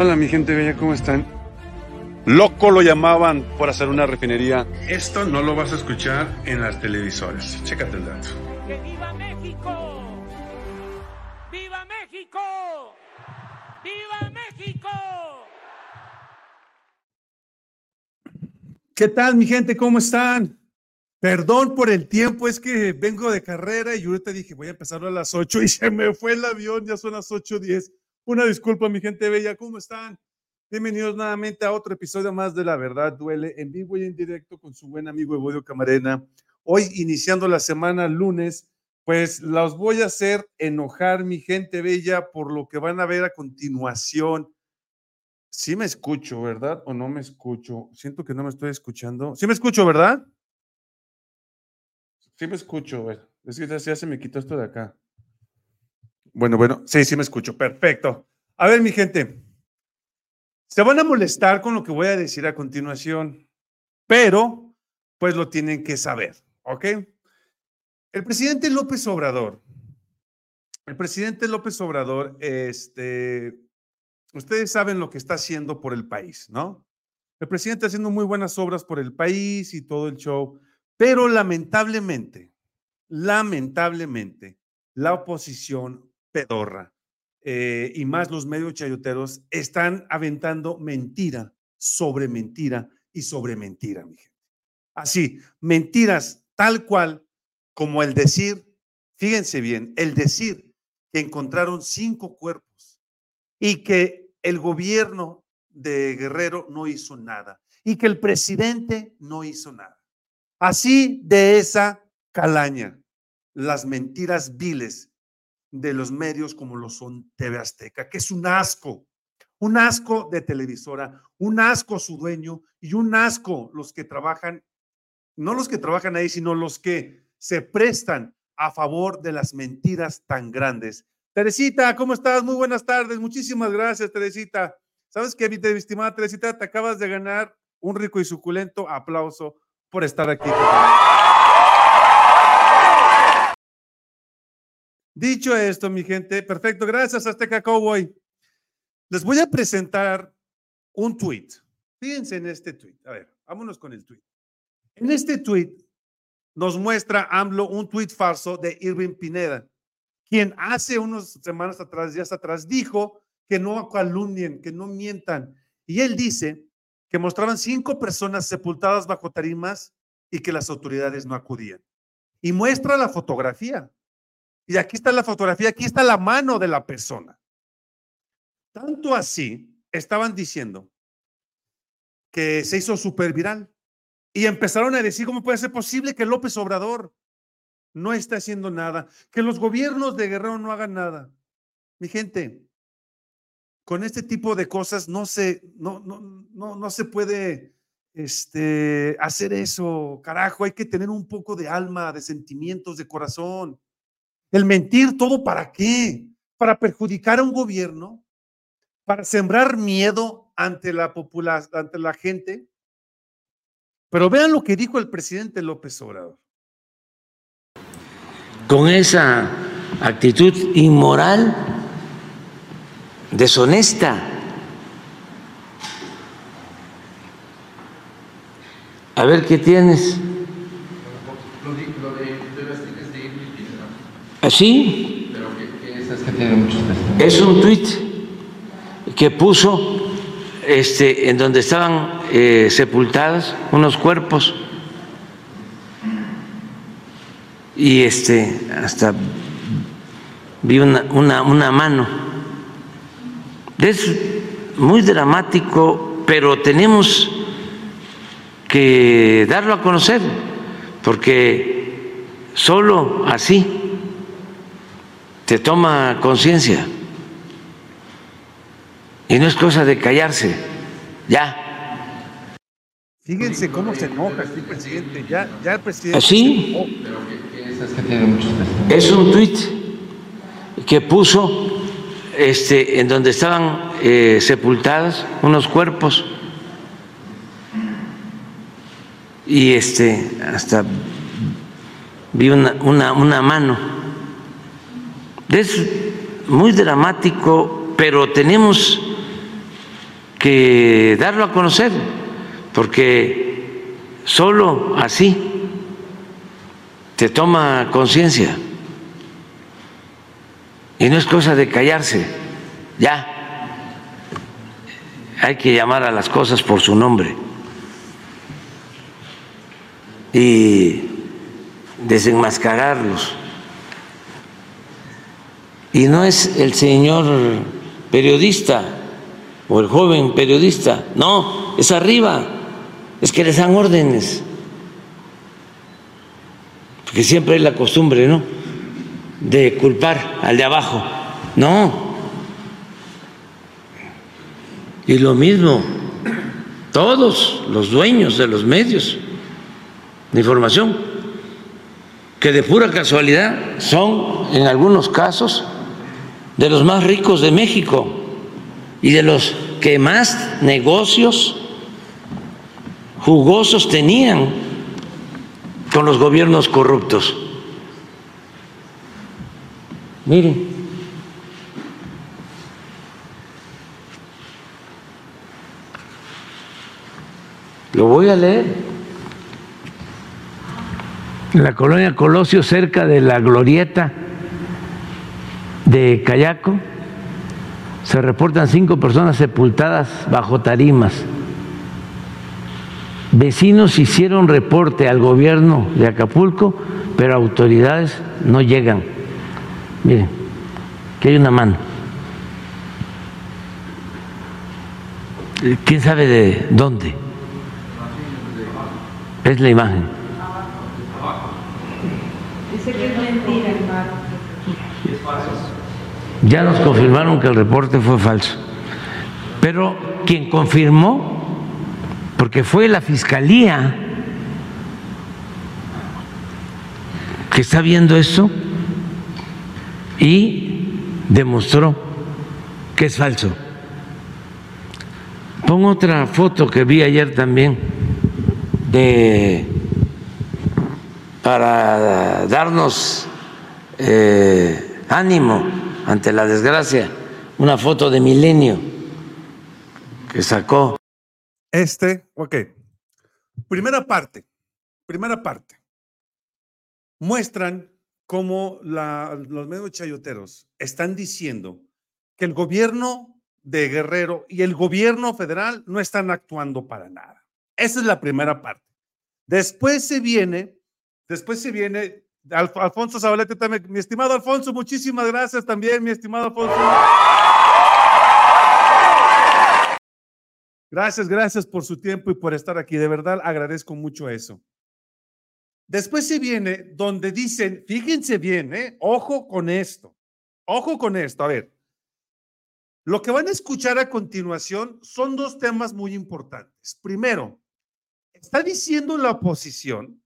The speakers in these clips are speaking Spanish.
Hola mi gente bella, ¿cómo están? Loco lo llamaban por hacer una refinería. Esto no lo vas a escuchar en las televisoras. Chécate el dato. ¡Que viva México! ¡Viva México! ¡Viva México! ¿Qué tal, mi gente? ¿Cómo están? Perdón por el tiempo, es que vengo de carrera y yo ahorita dije, voy a empezarlo a las 8 y se me fue el avión, ya son las 8.10. Una disculpa, mi gente bella, ¿cómo están? Bienvenidos nuevamente a otro episodio más de La Verdad Duele, en vivo y en directo con su buen amigo Evodio Camarena. Hoy, iniciando la semana lunes, pues los voy a hacer enojar, mi gente bella, por lo que van a ver a continuación. Sí me escucho, ¿verdad? ¿O no me escucho? Siento que no me estoy escuchando. Sí me escucho, ¿verdad? Sí me escucho. Es que ya se me quitó esto de acá. Bueno, bueno, sí, sí me escucho. Perfecto. A ver, mi gente, se van a molestar con lo que voy a decir a continuación, pero pues lo tienen que saber, ¿ok? El presidente López Obrador, el presidente López Obrador, este, ustedes saben lo que está haciendo por el país, ¿no? El presidente está haciendo muy buenas obras por el país y todo el show, pero lamentablemente, lamentablemente, la oposición pedorra eh, y más los medios chayoteros están aventando mentira sobre mentira y sobre mentira, mi gente. Así, mentiras tal cual como el decir, fíjense bien, el decir que encontraron cinco cuerpos y que el gobierno de Guerrero no hizo nada y que el presidente no hizo nada. Así de esa calaña, las mentiras viles de los medios como lo son TV Azteca, que es un asco, un asco de televisora, un asco su dueño y un asco los que trabajan, no los que trabajan ahí, sino los que se prestan a favor de las mentiras tan grandes. Teresita, ¿cómo estás? Muy buenas tardes. Muchísimas gracias, Teresita. ¿Sabes qué, mi estimada Teresita? Te acabas de ganar un rico y suculento aplauso por estar aquí. Dicho esto, mi gente, perfecto, gracias Azteca Cowboy. Les voy a presentar un tweet. Fíjense en este tweet. A ver, vámonos con el tweet. En este tweet nos muestra AMLO un tweet falso de Irving Pineda, quien hace unas semanas atrás, días atrás, dijo que no calumnien, que no mientan. Y él dice que mostraban cinco personas sepultadas bajo tarimas y que las autoridades no acudían. Y muestra la fotografía. Y aquí está la fotografía, aquí está la mano de la persona. Tanto así, estaban diciendo que se hizo súper viral. Y empezaron a decir, ¿cómo puede ser posible que López Obrador no esté haciendo nada? Que los gobiernos de Guerrero no hagan nada. Mi gente, con este tipo de cosas no se, no, no, no, no se puede este, hacer eso. Carajo, hay que tener un poco de alma, de sentimientos, de corazón. El mentir, ¿todo para qué? Para perjudicar a un gobierno, para sembrar miedo ante la ante la gente. Pero vean lo que dijo el presidente López Obrador. Con esa actitud inmoral, deshonesta, a ver qué tienes. ¿Así? es un tuit que puso este, en donde estaban eh, sepultadas unos cuerpos y este hasta vi una, una, una mano. Es muy dramático, pero tenemos que darlo a conocer, porque solo así se toma conciencia. Y no es cosa de callarse, ya. Fíjense cómo se enoja este presidente, ya, ya el presidente. ¿Así? Es un tuit que puso este, en donde estaban eh, sepultadas unos cuerpos y este hasta vi una, una, una mano es muy dramático, pero tenemos que darlo a conocer, porque solo así te toma conciencia. Y no es cosa de callarse, ya. Hay que llamar a las cosas por su nombre y desenmascararlos. Y no es el señor periodista o el joven periodista, no, es arriba, es que les dan órdenes. Porque siempre hay la costumbre, ¿no? De culpar al de abajo. No. Y lo mismo, todos los dueños de los medios de información, que de pura casualidad son en algunos casos de los más ricos de México y de los que más negocios jugosos tenían con los gobiernos corruptos. Miren, lo voy a leer. En la colonia Colosio, cerca de la glorieta de Cayaco, se reportan cinco personas sepultadas bajo tarimas. Vecinos hicieron reporte al gobierno de Acapulco, pero autoridades no llegan. Miren, que hay una mano. ¿Quién sabe de dónde? Es la imagen. Dice que es mentira, ya nos confirmaron que el reporte fue falso. Pero quien confirmó, porque fue la fiscalía que está viendo esto y demostró que es falso. Pongo otra foto que vi ayer también de para darnos eh, ánimo ante la desgracia, una foto de Milenio que sacó. Este, ok. Primera parte, primera parte. Muestran cómo los medios chayoteros están diciendo que el gobierno de Guerrero y el gobierno federal no están actuando para nada. Esa es la primera parte. Después se viene, después se viene Alfonso Zabalete también. Mi estimado Alfonso, muchísimas gracias también, mi estimado Alfonso. Gracias, gracias por su tiempo y por estar aquí. De verdad agradezco mucho eso. Después se viene donde dicen, fíjense bien, ¿eh? ojo con esto, ojo con esto. A ver, lo que van a escuchar a continuación son dos temas muy importantes. Primero, está diciendo la oposición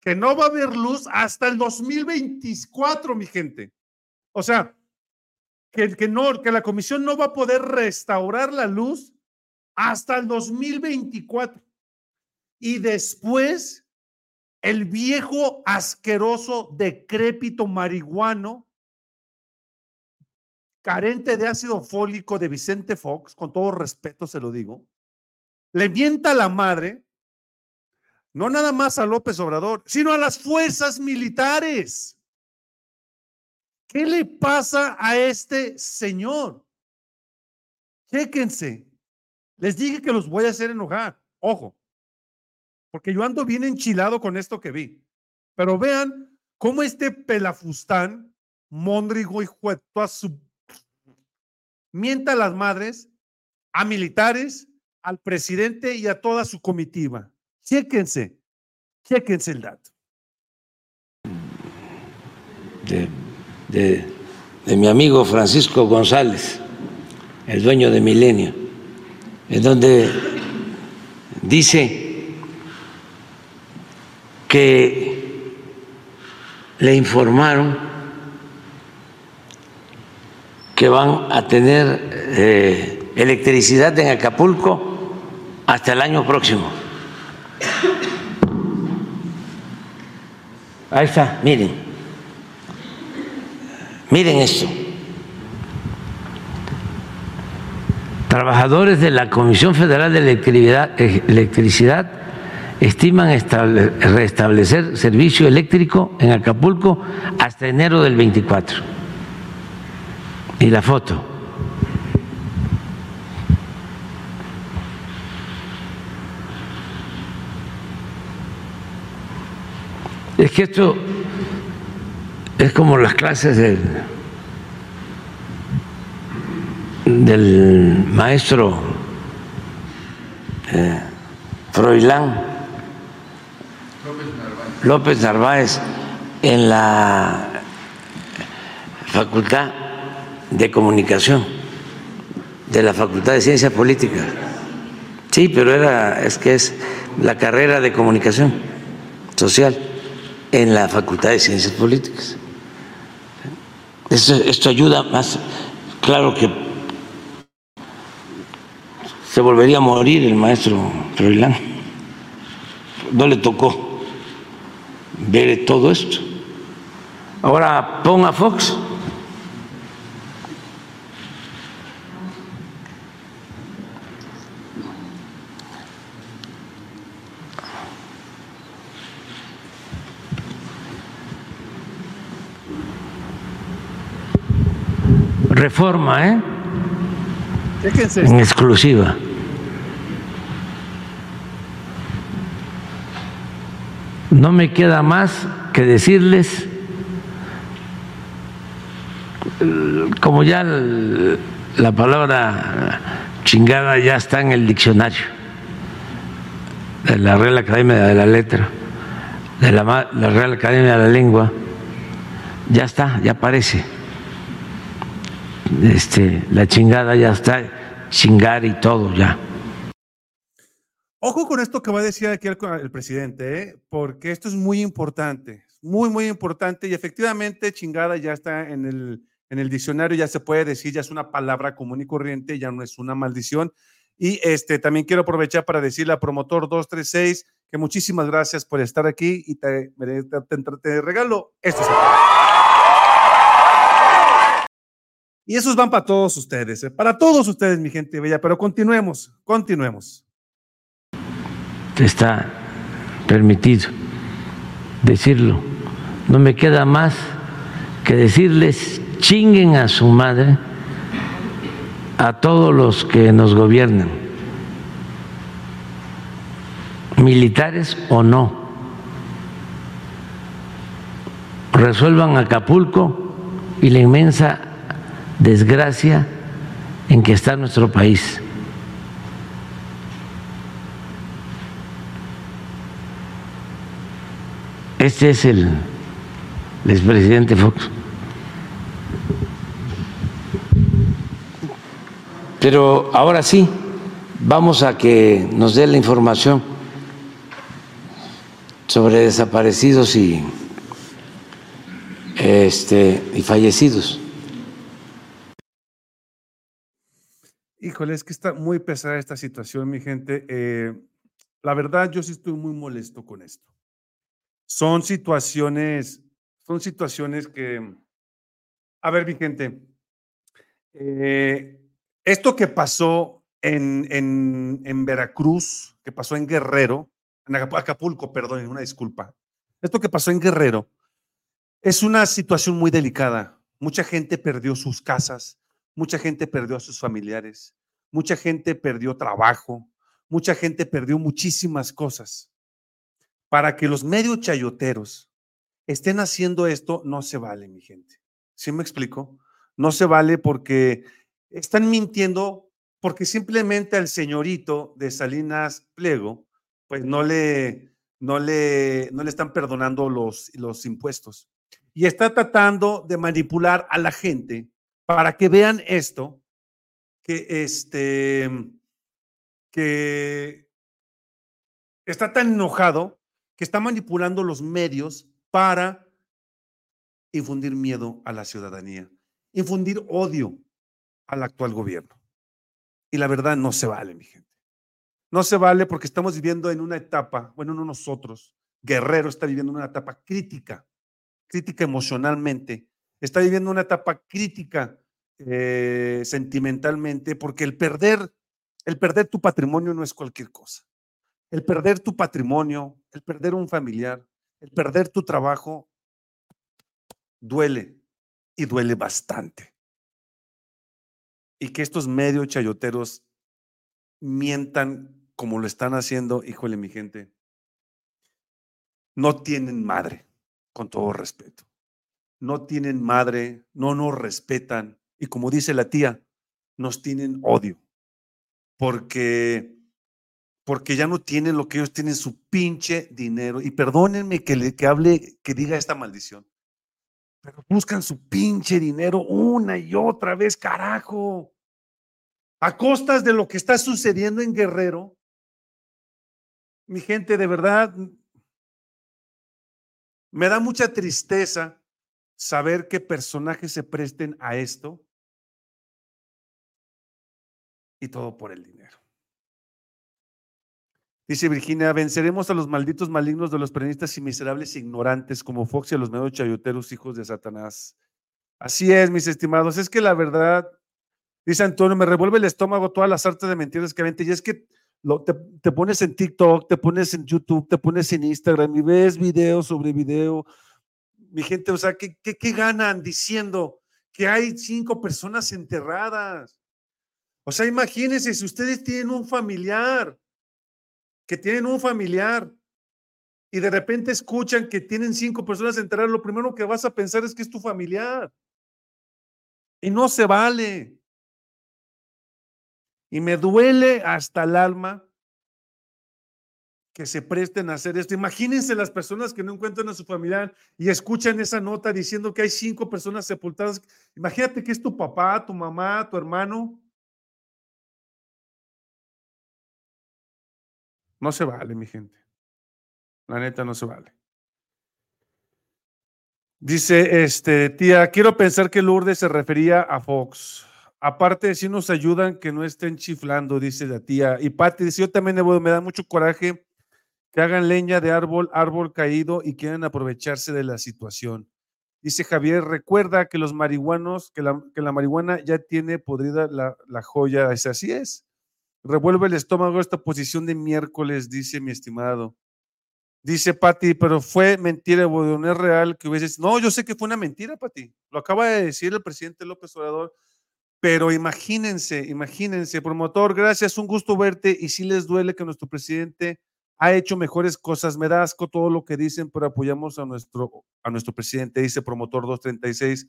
que no va a haber luz hasta el 2024, mi gente. O sea, que, que, no, que la comisión no va a poder restaurar la luz hasta el 2024. Y después, el viejo asqueroso decrépito marihuano, carente de ácido fólico de Vicente Fox, con todo respeto se lo digo, le mienta a la madre no nada más a López Obrador, sino a las fuerzas militares. ¿Qué le pasa a este señor? Chéquense. Les dije que los voy a hacer enojar. Ojo, porque yo ando bien enchilado con esto que vi. Pero vean cómo este pelafustán, Mondrigo y Jueto, su mienta a las madres, a militares, al presidente y a toda su comitiva. Chéquense, chéquense el dato. De, mi amigo Francisco González, el dueño de Milenio, en donde dice que le informaron que van a tener eh, electricidad en Acapulco hasta el año próximo. Ahí está, miren. Miren esto. Trabajadores de la Comisión Federal de Electricidad, estiman restablecer servicio eléctrico en Acapulco hasta enero del 24. Y la foto. Es que esto es como las clases del, del maestro eh, Froilán López Narváez en la Facultad de Comunicación de la Facultad de Ciencia Política. Sí, pero era es que es la carrera de comunicación social en la Facultad de Ciencias Políticas. Esto, ayuda más, claro que se volvería a morir el maestro Froilán. No le tocó ver todo esto. Ahora ponga Fox. Reforma, ¿eh? En exclusiva. no me queda más que decirles, como ya la palabra chingada ya está en el diccionario de la Real Academia de la Letra, de la, la Real Academia de la Lengua, ya está, ya aparece. Este, la chingada ya está, chingar y todo ya. Ojo con esto que va a decir aquí el, presidente, ¿eh? porque esto es muy importante, muy, muy importante y efectivamente chingada ya está en el, en el diccionario, ya se puede decir, ya es una palabra común y corriente, ya no es una maldición. Y este, también quiero aprovechar para decirle a Promotor 236 que muchísimas gracias por estar aquí y te, te, regalo estos. Y esos van para todos ustedes, ¿eh? para todos ustedes, mi gente bella, pero continuemos, continuemos está permitido decirlo. No me queda más que decirles chinguen a su madre a todos los que nos gobiernan, militares o no. Resuelvan Acapulco y la inmensa desgracia en que está nuestro país. Este es el expresidente Fox. Pero ahora sí, vamos a que nos dé la información sobre desaparecidos y este y fallecidos. Híjole, es que está muy pesada esta situación, mi gente. Eh, la verdad, yo sí estoy muy molesto con esto. Son situaciones, son situaciones que, a ver, mi gente, eh, esto que pasó en, en, en, Veracruz, que pasó en Guerrero, en Acapulco, perdón, una disculpa, esto que pasó en Guerrero es una situación muy delicada. Mucha gente perdió sus casas, mucha gente perdió a sus familiares, mucha gente perdió trabajo, mucha gente perdió muchísimas cosas para que los medios chayoteros estén haciendo esto, no se vale, mi gente. ¿Sí me explico? No se vale porque están mintiendo porque simplemente al señorito de Salinas Pliego, pues no le, no le, no le están perdonando los, los impuestos. Y está tratando de manipular a la gente para que vean esto, que este, que está tan enojado que está manipulando los medios para infundir miedo a la ciudadanía, infundir odio al actual gobierno. Y la verdad no se vale, mi gente. No se vale porque estamos viviendo en una etapa, bueno, no nosotros, Guerrero está viviendo una etapa crítica, crítica emocionalmente, está viviendo una etapa crítica eh, sentimentalmente, porque el perder, el perder tu patrimonio no es cualquier cosa. El perder tu patrimonio, el perder un familiar, el perder tu trabajo, duele y duele bastante. Y que estos medios chayoteros mientan como lo están haciendo, híjole mi gente, no tienen madre, con todo respeto. No tienen madre, no nos respetan y como dice la tía, nos tienen odio. Porque porque ya no tienen lo que ellos tienen, su pinche dinero. Y perdónenme que, le, que hable, que diga esta maldición. Pero buscan su pinche dinero una y otra vez, carajo. A costas de lo que está sucediendo en Guerrero. Mi gente, de verdad, me da mucha tristeza saber que personajes se presten a esto. Y todo por el dinero. Dice Virginia, venceremos a los malditos malignos de los peronistas y miserables ignorantes como Fox y a los medios chayoteros, hijos de Satanás. Así es, mis estimados. Es que la verdad, dice Antonio, me revuelve el estómago todas las artes de mentiras que vente. Y es que lo, te, pones en TikTok, te pones en YouTube, te pones en Instagram y ves video sobre video. Mi gente, o sea, ¿qué, qué, ganan diciendo que hay cinco personas enterradas? O sea, imagínense si ustedes tienen un familiar que tienen un familiar y de repente escuchan que tienen cinco personas enterradas, lo primero que vas a pensar es que es tu familiar. Y no se vale. Y me duele hasta el alma que se presten a hacer esto. Imagínense las personas que no encuentran a su familiar y escuchan esa nota diciendo que hay cinco personas sepultadas. Imagínate que es tu papá, tu mamá, tu hermano. No se vale, mi gente. La neta no se vale. Dice, este, tía, quiero pensar que Lourdes se refería a Fox. Aparte, si nos ayudan que no estén chiflando, dice la tía. Y Pati dice, yo también me da mucho coraje que hagan leña de árbol, árbol caído y quieren aprovecharse de la situación. Dice Javier, recuerda que los marihuanos, que la, que la marihuana ya tiene podrida la, la joya. Es así es. Revuelve el estómago esta posición de miércoles, dice mi estimado. Dice Pati, pero fue mentira, no es real que hubiese. No, yo sé que fue una mentira, Pati. Lo acaba de decir el presidente López Obrador. Pero imagínense, imagínense, promotor, gracias, un gusto verte. Y si les duele que nuestro presidente ha hecho mejores cosas. Me da asco todo lo que dicen, pero apoyamos a nuestro, a nuestro presidente, dice promotor 236.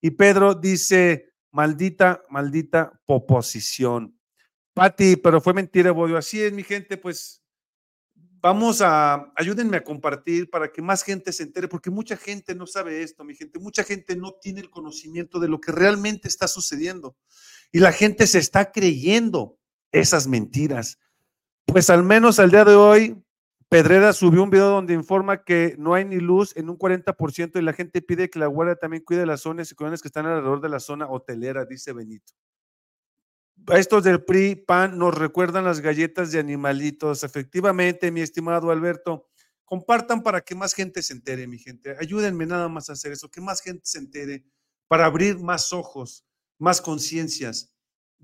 Y Pedro dice, maldita, maldita poposición. Pati, pero fue mentira, Bodio. Así es, mi gente, pues vamos a, ayúdenme a compartir para que más gente se entere, porque mucha gente no sabe esto, mi gente, mucha gente no tiene el conocimiento de lo que realmente está sucediendo. Y la gente se está creyendo esas mentiras. Pues al menos al día de hoy, Pedrera subió un video donde informa que no hay ni luz en un 40% y la gente pide que la guardia también cuide las zonas y que están alrededor de la zona hotelera, dice Benito estos del PRI, PAN, nos recuerdan las galletas de animalitos. Efectivamente, mi estimado Alberto, compartan para que más gente se entere, mi gente. Ayúdenme nada más a hacer eso, que más gente se entere, para abrir más ojos, más conciencias,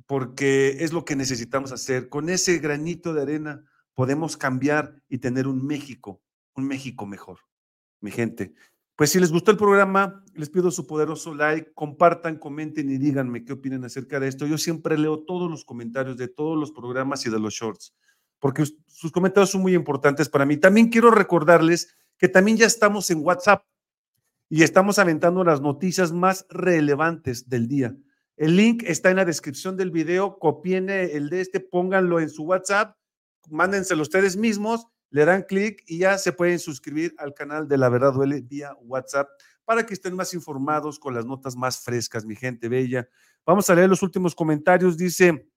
porque es lo que necesitamos hacer. Con ese granito de arena podemos cambiar y tener un México, un México mejor, mi gente. Pues si les gustó el programa, les pido su poderoso like, compartan, comenten y díganme qué opinan acerca de esto. Yo siempre leo todos los comentarios de todos los programas y de los shorts, porque sus comentarios son muy importantes para mí. También quiero recordarles que también ya estamos en WhatsApp y estamos aventando las noticias más relevantes del día. El link está en la descripción del video, copien el de este, pónganlo en su WhatsApp, mándenselo ustedes mismos le dan clic y ya se pueden suscribir al canal de La Verdad Duele vía WhatsApp para que estén más informados con las notas más frescas, mi gente bella. Vamos a leer los últimos comentarios. Dice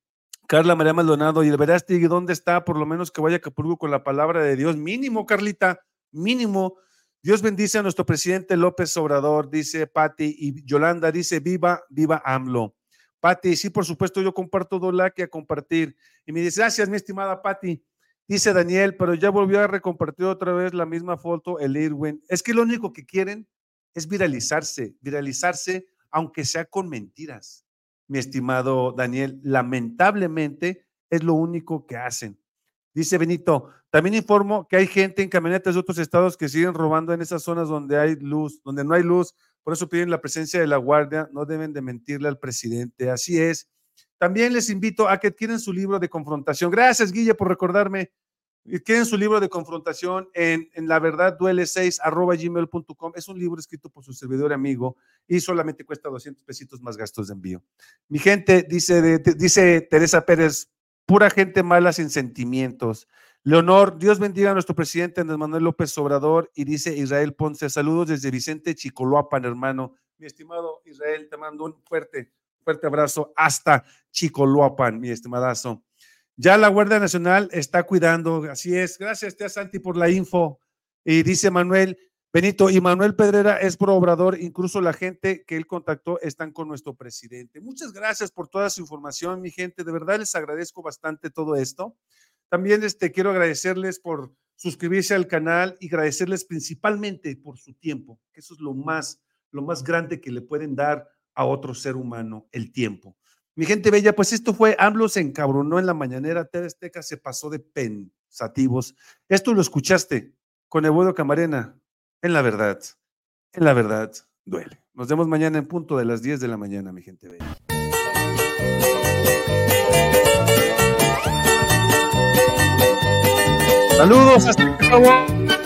Carla María Maldonado, y el Verástegui, ¿dónde está? Por lo menos que vaya a Capurgo con la palabra de Dios. Mínimo, Carlita, mínimo. Dios bendice a nuestro presidente López Obrador, dice Patti, y Yolanda dice, viva, viva AMLO. Patti, sí, por supuesto, yo comparto que a compartir. Y me dice, gracias, mi estimada Patti. Dice Daniel, pero ya volvió a recompartir otra vez la misma foto el Irwin. Es que lo único que quieren es viralizarse, viralizarse, aunque sea con mentiras. mi estimado Daniel. Lamentablemente es lo único que hacen. Dice Benito, también informo que hay gente en camionetas de otros estados que siguen robando en esas zonas donde hay luz, donde no hay luz. Por eso piden la presencia de la guardia. No deben de mentirle al presidente. Así es. También les invito a que adquieran su libro de confrontación. Gracias, Guille, por recordarme. Adquieren su libro de confrontación en, en la verdad duele 6 arroba gmail.com. Es un libro escrito por su servidor amigo y solamente cuesta 200 pesitos más gastos de envío. Mi gente, dice, dice Teresa Pérez, pura gente mala sin sentimientos. Leonor, Dios bendiga a nuestro presidente Andrés Manuel López Obrador y dice Israel Ponce, saludos desde Vicente Chicoloapan, hermano. Mi estimado Israel, te mando un fuerte, fuerte abrazo hasta Chicoloapan, mi estimadazo. Ya la Guardia Nacional está cuidando, así es. Gracias, tía Santi, por la info. Y dice Manuel, Benito, y Manuel Pedrera es pro obrador, incluso la gente que él contactó están con nuestro presidente. Muchas gracias por toda su información, mi gente. De verdad les agradezco bastante todo esto. También este, quiero agradecerles por suscribirse al canal y agradecerles principalmente por su tiempo, que eso es lo más, lo más grande que le pueden dar a otro ser humano, el tiempo. Mi gente bella, pues esto fue, AMLO se encabronó en la mañanera, TV se pasó de pensativos. Esto lo escuchaste con Ebudo Camarena, en la verdad, en la verdad, duele. Nos vemos mañana en punto de las 10 de la mañana, mi gente bella. Saludos, hasta luego.